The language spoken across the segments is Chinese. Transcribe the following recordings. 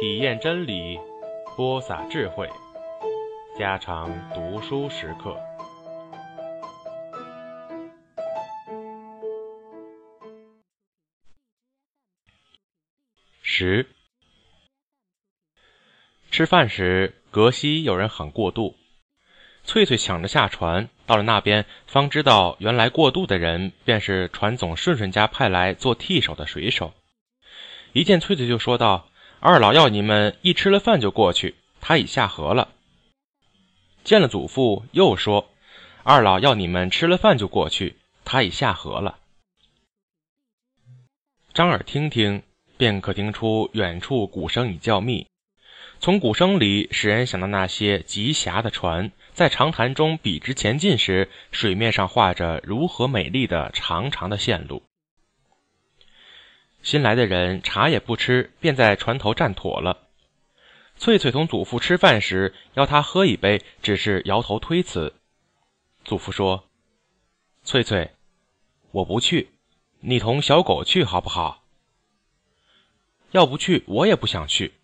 体验真理，播撒智慧，家常读书时刻。十，吃饭时，隔西有人喊过渡，翠翠抢着下船，到了那边，方知道原来过渡的人便是船总顺顺家派来做替手的水手。一见翠翠，就说道：“二老要你们一吃了饭就过去，他已下河了。”见了祖父，又说：“二老要你们吃了饭就过去，他已下河了。”张耳听听，便可听出远处鼓声已较密。从鼓声里，使人想到那些极狭的船，在长潭中笔直前进时，水面上画着如何美丽的长长的线路。新来的人茶也不吃，便在船头站妥了。翠翠同祖父吃饭时，邀他喝一杯，只是摇头推辞。祖父说：“翠翠，我不去，你同小狗去好不好？要不去，我也不想去。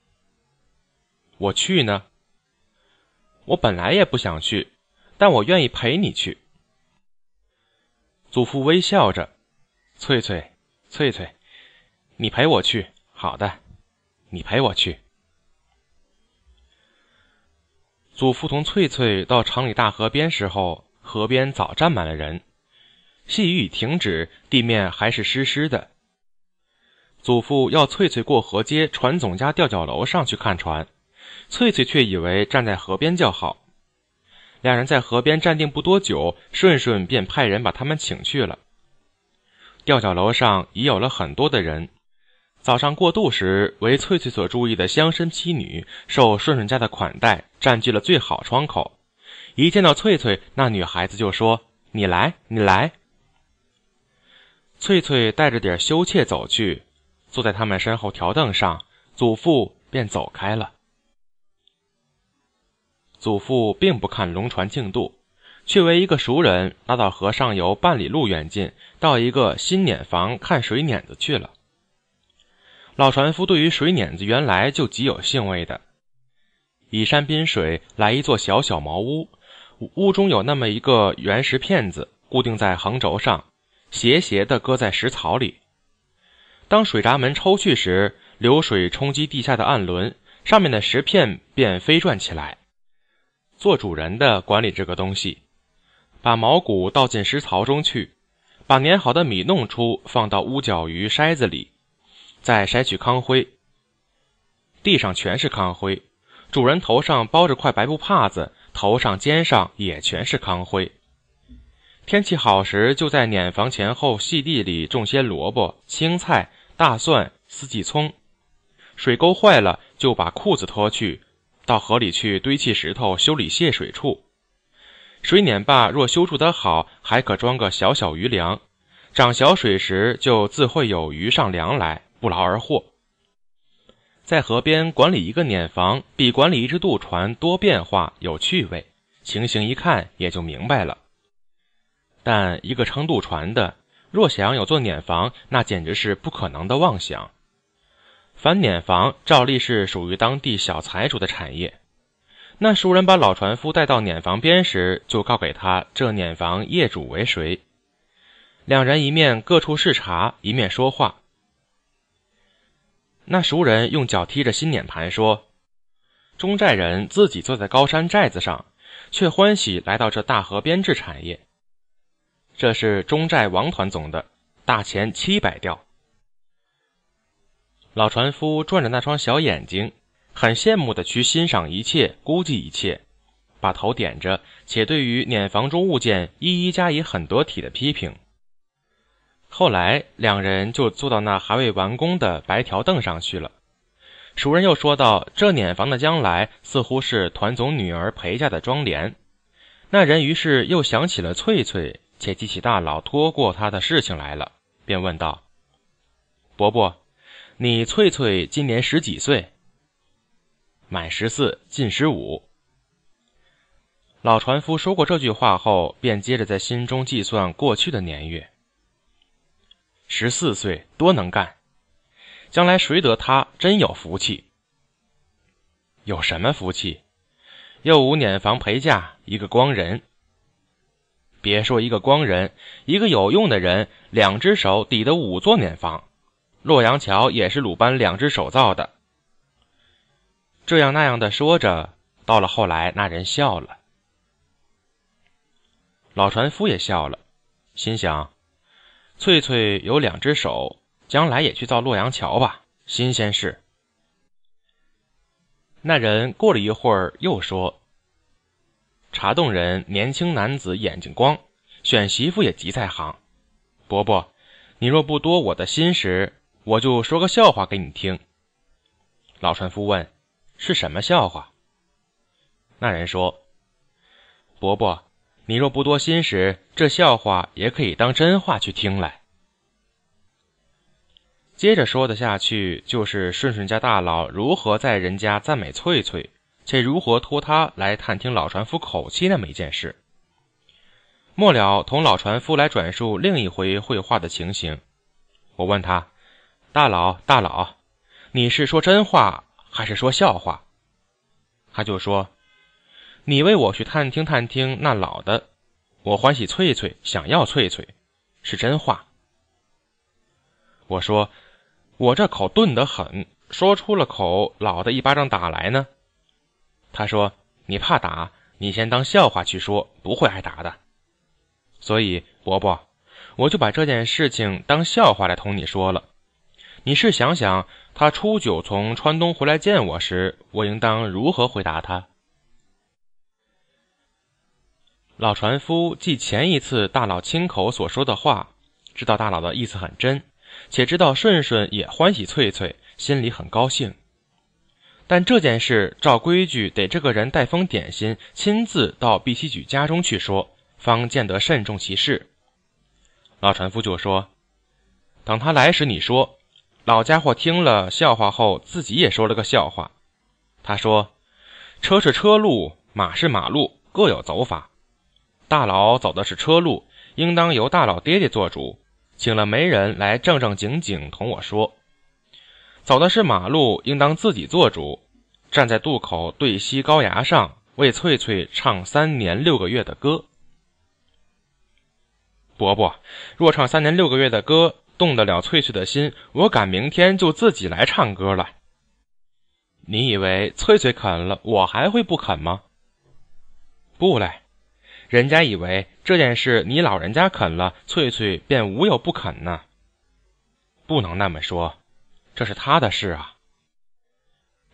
我去呢，我本来也不想去，但我愿意陪你去。”祖父微笑着：“翠翠，翠翠。”你陪我去，好的，你陪我去。祖父同翠翠到厂里大河边时候，河边早站满了人，细雨已停止，地面还是湿湿的。祖父要翠翠过河街船总家吊脚楼上去看船，翠翠却以为站在河边较好。两人在河边站定不多久，顺顺便派人把他们请去了。吊脚楼上已有了很多的人。早上过渡时，为翠翠所注意的乡绅妻女，受顺顺家的款待，占据了最好窗口。一见到翠翠，那女孩子就说：“你来，你来。”翠翠带着点羞怯走去，坐在他们身后条凳上，祖父便走开了。祖父并不看龙船竞渡，却为一个熟人拉到河上游半里路远近，到一个新碾房看水碾子去了。老船夫对于水碾子原来就极有兴味的。以山滨水来一座小小茅屋，屋中有那么一个圆石片子，固定在横轴上，斜斜的搁在石槽里。当水闸门抽去时，流水冲击地下的暗轮，上面的石片便飞转起来。做主人的管理这个东西，把毛谷倒进石槽中去，把碾好的米弄出，放到屋角鱼筛子里。再筛取糠灰，地上全是糠灰。主人头上包着块白布帕子，头上肩上也全是糠灰。天气好时，就在碾房前后细地里种些萝卜、青菜、大蒜、四季葱。水沟坏了，就把裤子脱去，到河里去堆砌石头修理泄水处。水碾坝若修筑得好，还可装个小小鱼梁。涨小水时，就自会有鱼上梁来。不劳而获，在河边管理一个碾房，比管理一只渡船多变化有趣味。情形一看也就明白了。但一个撑渡船的，若想有座碾房，那简直是不可能的妄想。凡碾房，照例是属于当地小财主的产业。那熟人把老船夫带到碾房边时，就告给他这碾房业主为谁。两人一面各处视察，一面说话。那熟人用脚踢着新碾盘说：“中寨人自己坐在高山寨子上，却欢喜来到这大河边制产业。这是中寨王团总的大钱七百吊。”老船夫转着那双小眼睛，很羡慕的去欣赏一切，估计一切，把头点着，且对于碾房中物件一一加以很得体的批评。后来，两人就坐到那还未完工的白条凳上去了。熟人又说道：“这碾房的将来，似乎是团总女儿陪嫁的妆奁。”那人于是又想起了翠翠，且记起大佬托过他的事情来了，便问道：“伯伯，你翠翠今年十几岁？”“满十四，近十五。”老船夫说过这句话后，便接着在心中计算过去的年月。十四岁多能干，将来谁得他真有福气。有什么福气？又无碾房陪嫁，一个光人。别说一个光人，一个有用的人，两只手抵得五座碾房。洛阳桥也是鲁班两只手造的。这样那样的说着，到了后来，那人笑了。老船夫也笑了，心想：翠翠有两只手，将来也去造洛阳桥吧，新鲜事。那人过了一会儿又说：“茶洞人年轻男子眼睛光，选媳妇也极在行。伯伯，你若不多我的心时，我就说个笑话给你听。”老船夫问：“是什么笑话？”那人说：“伯伯，你若不多心时，这笑话也可以当真话去听来。”接着说的下去，就是顺顺家大佬如何在人家赞美翠翠，且如何托他来探听老船夫口气那么一件事。末了，同老船夫来转述另一回会话的情形。我问他：“大佬，大佬，你是说真话还是说笑话？”他就说：“你为我去探听探听那老的，我欢喜翠翠，想要翠翠，是真话。”我说。我这口钝得很，说出了口，老的一巴掌打来呢。他说：“你怕打，你先当笑话去说，不会挨打的。”所以，伯伯，我就把这件事情当笑话来同你说了。你是想想，他初九从川东回来见我时，我应当如何回答他？老船夫记前一次大佬亲口所说的话，知道大佬的意思很真。且知道顺顺也欢喜翠翠，心里很高兴。但这件事照规矩得这个人带封点心，亲自到毕希举家中去说，方见得慎重其事。老船夫就说：“等他来时，你说，老家伙听了笑话后，自己也说了个笑话。他说：车是车路，马是马路，各有走法。大佬走的是车路，应当由大佬爹爹做主。”请了媒人来正正经经同我说：“走的是马路，应当自己做主，站在渡口对西高崖上，为翠翠唱三年六个月的歌。伯伯，若唱三年六个月的歌，动得了翠翠的心，我敢明天就自己来唱歌了。你以为翠翠肯了，我还会不肯吗？不嘞。”人家以为这件事你老人家肯了，翠翠便无有不肯呢。不能那么说，这是他的事啊。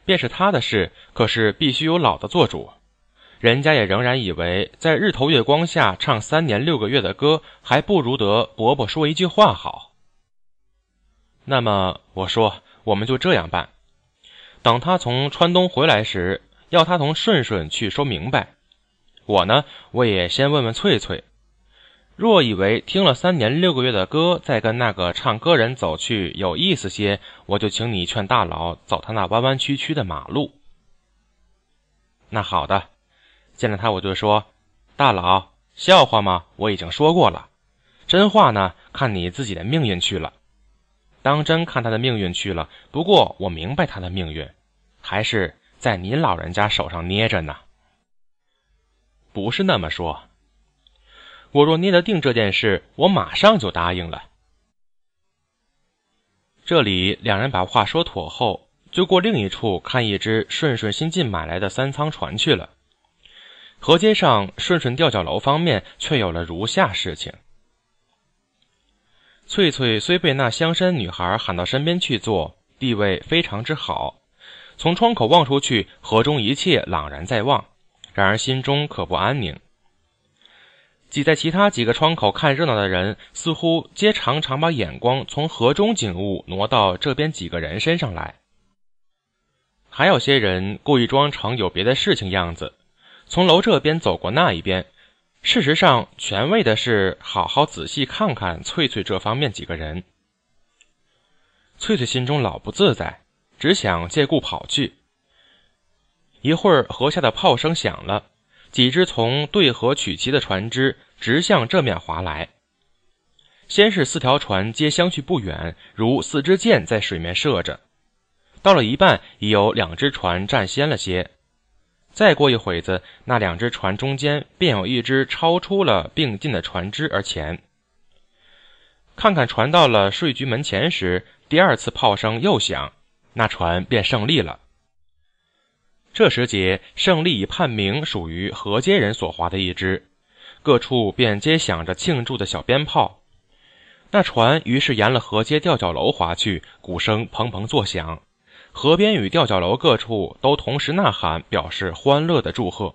便是他的事，可是必须由老的做主。人家也仍然以为，在日头月光下唱三年六个月的歌，还不如得伯伯说一句话好。那么我说，我们就这样办：等他从川东回来时，要他同顺顺去说明白。我呢，我也先问问翠翠，若以为听了三年六个月的歌，再跟那个唱歌人走去有意思些，我就请你劝大佬走他那弯弯曲曲的马路。那好的，见了他我就说，大佬，笑话吗？我已经说过了，真话呢，看你自己的命运去了。当真看他的命运去了，不过我明白他的命运，还是在您老人家手上捏着呢。不是那么说。我若捏得定这件事，我马上就答应了。这里两人把话说妥后，就过另一处看一只顺顺新近买来的三仓船去了。河街上顺顺吊脚楼方面却有了如下事情：翠翠虽被那乡绅女孩喊到身边去坐，地位非常之好，从窗口望出去，河中一切朗然在望。然而心中可不安宁。挤在其他几个窗口看热闹的人，似乎皆常常把眼光从河中景物挪到这边几个人身上来。还有些人故意装成有别的事情样子，从楼这边走过那一边，事实上全为的是好好仔细看看翠翠这方面几个人。翠翠心中老不自在，只想借故跑去。一会儿，河下的炮声响了，几只从对河取旗的船只直向这面划来。先是四条船皆相去不远，如四支箭在水面射着，到了一半，已有两只船占先了些。再过一会子，那两只船中间便有一只超出了并进的船只而前。看看船到了税局门前时，第二次炮声又响，那船便胜利了。这时节，胜利已判明属于河街人所划的一支，各处便皆响着庆祝的小鞭炮。那船于是沿了河街吊脚楼划去，鼓声砰砰作响，河边与吊脚楼各处都同时呐喊，表示欢乐的祝贺。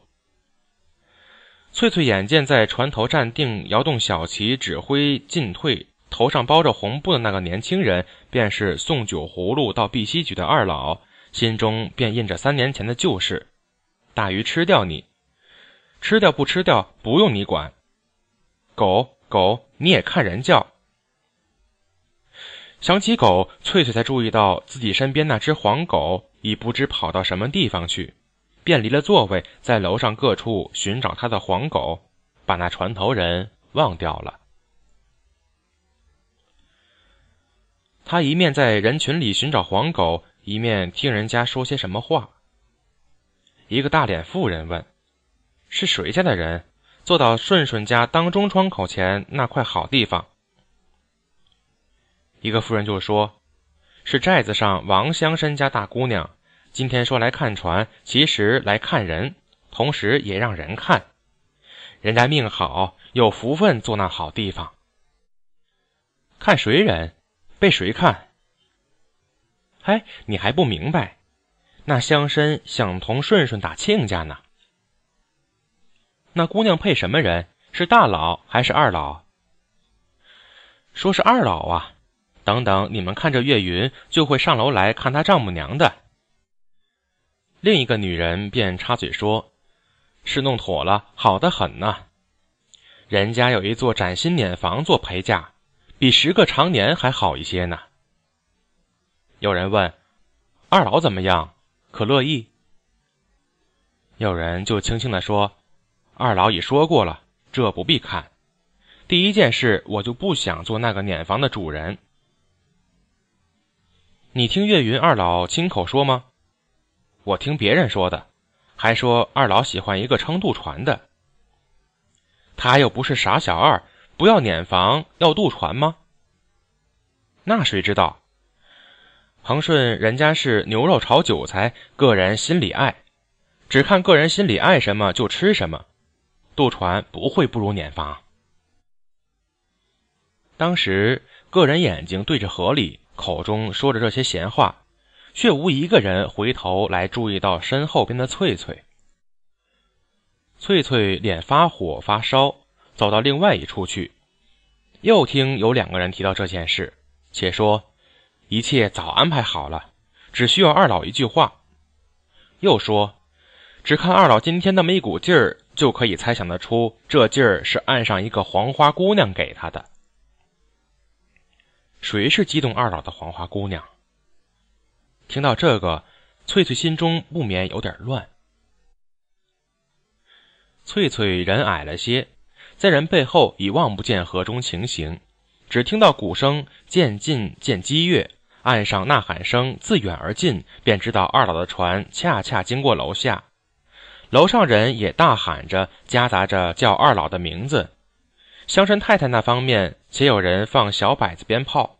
翠翠眼见在船头站定，摇动小旗指挥进退，头上包着红布的那个年轻人，便是送酒葫芦到碧溪局的二老。心中便印着三年前的旧事：大鱼吃掉你，吃掉不吃掉不用你管。狗狗，你也看人叫。想起狗，翠翠才注意到自己身边那只黄狗已不知跑到什么地方去，便离了座位，在楼上各处寻找他的黄狗，把那船头人忘掉了。他一面在人群里寻找黄狗。一面听人家说些什么话。一个大脸妇人问：“是谁家的人坐到顺顺家当中窗口前那块好地方？”一个妇人就说：“是寨子上王乡绅家大姑娘，今天说来看船，其实来看人，同时也让人看。人家命好，有福分坐那好地方。看谁人，被谁看？”哎，你还不明白？那乡绅想同顺顺打亲家呢。那姑娘配什么人？是大佬还是二老？说是二老啊。等等，你们看着岳云，就会上楼来看他丈母娘的。另一个女人便插嘴说：“是弄妥了，好的很呢。人家有一座崭新碾房做陪嫁，比十个长年还好一些呢。”有人问：“二老怎么样？可乐意？”有人就轻轻的说：“二老已说过了，这不必看。第一件事，我就不想做那个碾房的主人。你听岳云二老亲口说吗？我听别人说的，还说二老喜欢一个撑渡船的。他又不是傻小二，不要碾房，要渡船吗？那谁知道？”恒顺人家是牛肉炒韭菜，个人心里爱，只看个人心里爱什么就吃什么。渡船不会不如碾房。当时个人眼睛对着河里，口中说着这些闲话，却无一个人回头来注意到身后边的翠翠。翠翠脸发火发烧，走到另外一处去，又听有两个人提到这件事，且说。一切早安排好了，只需要二老一句话。又说，只看二老今天那么一股劲儿，就可以猜想得出，这劲儿是岸上一个黄花姑娘给他的。谁是激动二老的黄花姑娘？听到这个，翠翠心中不免有点乱。翠翠人矮了些，在人背后已望不见河中情形，只听到鼓声渐近渐激越。岸上呐喊声自远而近，便知道二老的船恰恰经过楼下。楼上人也大喊着，夹杂着叫二老的名字。乡绅太太那方面，且有人放小摆子鞭炮。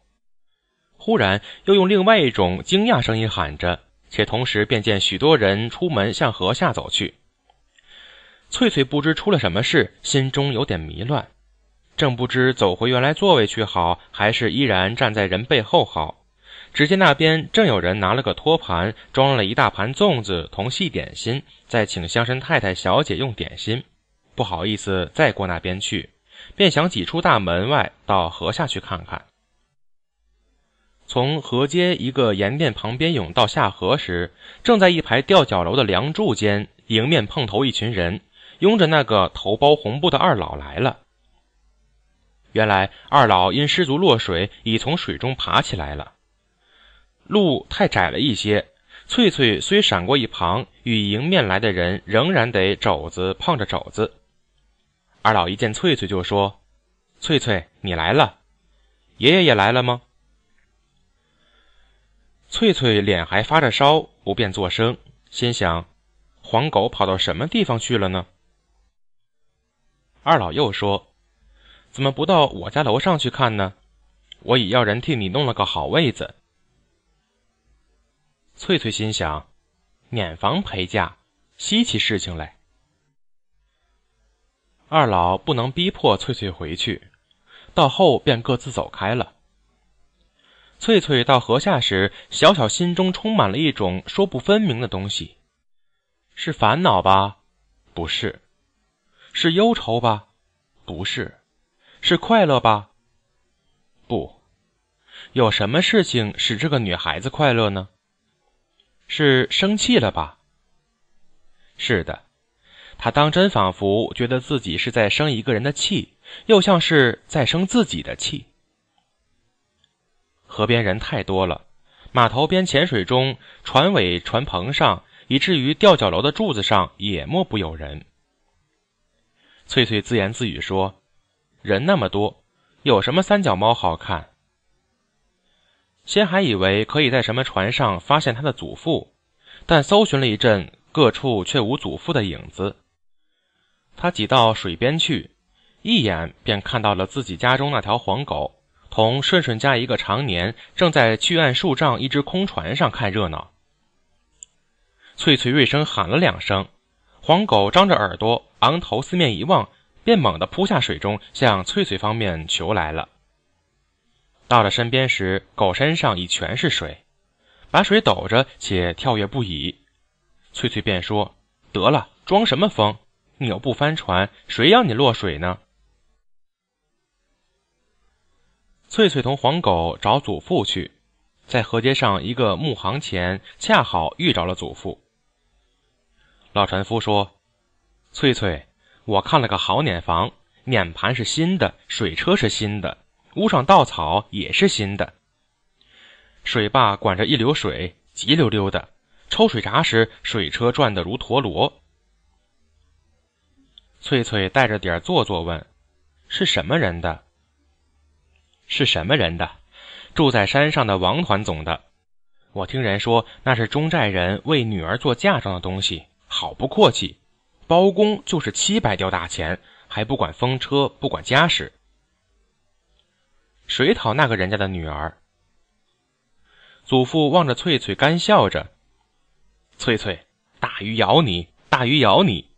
忽然又用另外一种惊讶声音喊着，且同时便见许多人出门向河下走去。翠翠不知出了什么事，心中有点迷乱，正不知走回原来座位去好，还是依然站在人背后好。只见那边正有人拿了个托盘，装了一大盘粽子同细点心，在请乡绅太太、小姐用点心。不好意思再过那边去，便想挤出大门外到河下去看看。从河街一个盐店旁边甬道下河时，正在一排吊脚楼的梁柱间迎面碰头一群人，拥着那个头包红布的二老来了。原来二老因失足落水，已从水中爬起来了。路太窄了一些，翠翠虽闪过一旁，与迎面来的人仍然得肘子碰着肘子。二老一见翠翠就说：“翠翠，你来了，爷爷也来了吗？”翠翠脸还发着烧，不便作声，心想：黄狗跑到什么地方去了呢？二老又说：“怎么不到我家楼上去看呢？我已要人替你弄了个好位子。”翠翠心想：撵房陪嫁，稀奇事情嘞。二老不能逼迫翠翠回去，到后便各自走开了。翠翠到河下时，小小心中充满了一种说不分明的东西，是烦恼吧？不是，是忧愁吧？不是，是快乐吧？不，有什么事情使这个女孩子快乐呢？是生气了吧？是的。他当真仿佛觉得自己是在生一个人的气，又像是在生自己的气。河边人太多了，码头边浅水中、船尾、船棚上，以至于吊脚楼的柱子上也莫不有人。翠翠自言自语说：“人那么多，有什么三脚猫好看？”先还以为可以在什么船上发现他的祖父，但搜寻了一阵，各处却无祖父的影子。他挤到水边去，一眼便看到了自己家中那条黄狗，同顺顺家一个常年正在去岸数丈一只空船上看热闹。翠翠瑞声喊了两声，黄狗张着耳朵，昂头四面一望，便猛地扑下水中，向翠翠方面求来了。到了身边时，狗身上已全是水，把水抖着，且跳跃不已。翠翠便说：“得了，装什么疯？”你又不翻船，谁要你落水呢？翠翠同黄狗找祖父去，在河街上一个木行前，恰好遇着了祖父。老船夫说：“翠翠，我看了个好碾房，碾盘是新的，水车是新的，屋上稻草也是新的。水坝管着一流水，急溜溜的，抽水闸时，水车转得如陀螺。”翠翠带着点做作问：“是什么人的？是什么人的？住在山上的王团总的。我听人说那是中寨人为女儿做嫁妆的东西，好不阔气。包公就是七百吊大钱，还不管风车，不管家事。谁讨那个人家的女儿？”祖父望着翠翠，干笑着：“翠翠，大鱼咬你，大鱼咬你。”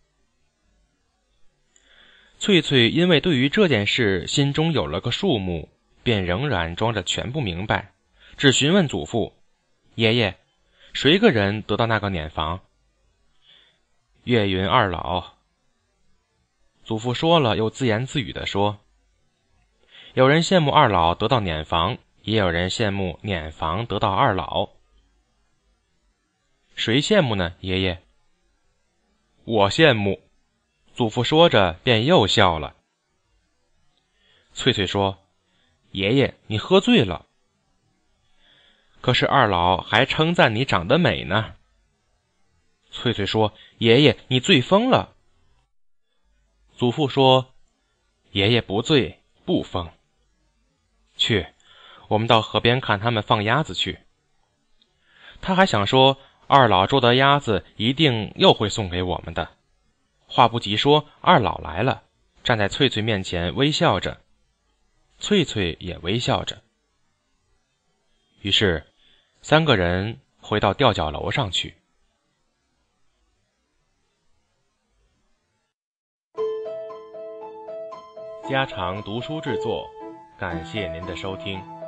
翠翠因为对于这件事心中有了个数目，便仍然装着全不明白，只询问祖父：“爷爷，谁个人得到那个碾房？”岳云二老。祖父说了，又自言自语的说：“有人羡慕二老得到碾房，也有人羡慕碾房得到二老。谁羡慕呢？爷爷，我羡慕。”祖父说着，便又笑了。翠翠说：“爷爷，你喝醉了。可是二老还称赞你长得美呢。”翠翠说：“爷爷，你醉疯了。”祖父说：“爷爷不醉不疯。去，我们到河边看他们放鸭子去。”他还想说：“二老捉得鸭子，一定又会送给我们的。”话不及说，二老来了，站在翠翠面前微笑着，翠翠也微笑着。于是，三个人回到吊脚楼上去。家常读书制作，感谢您的收听。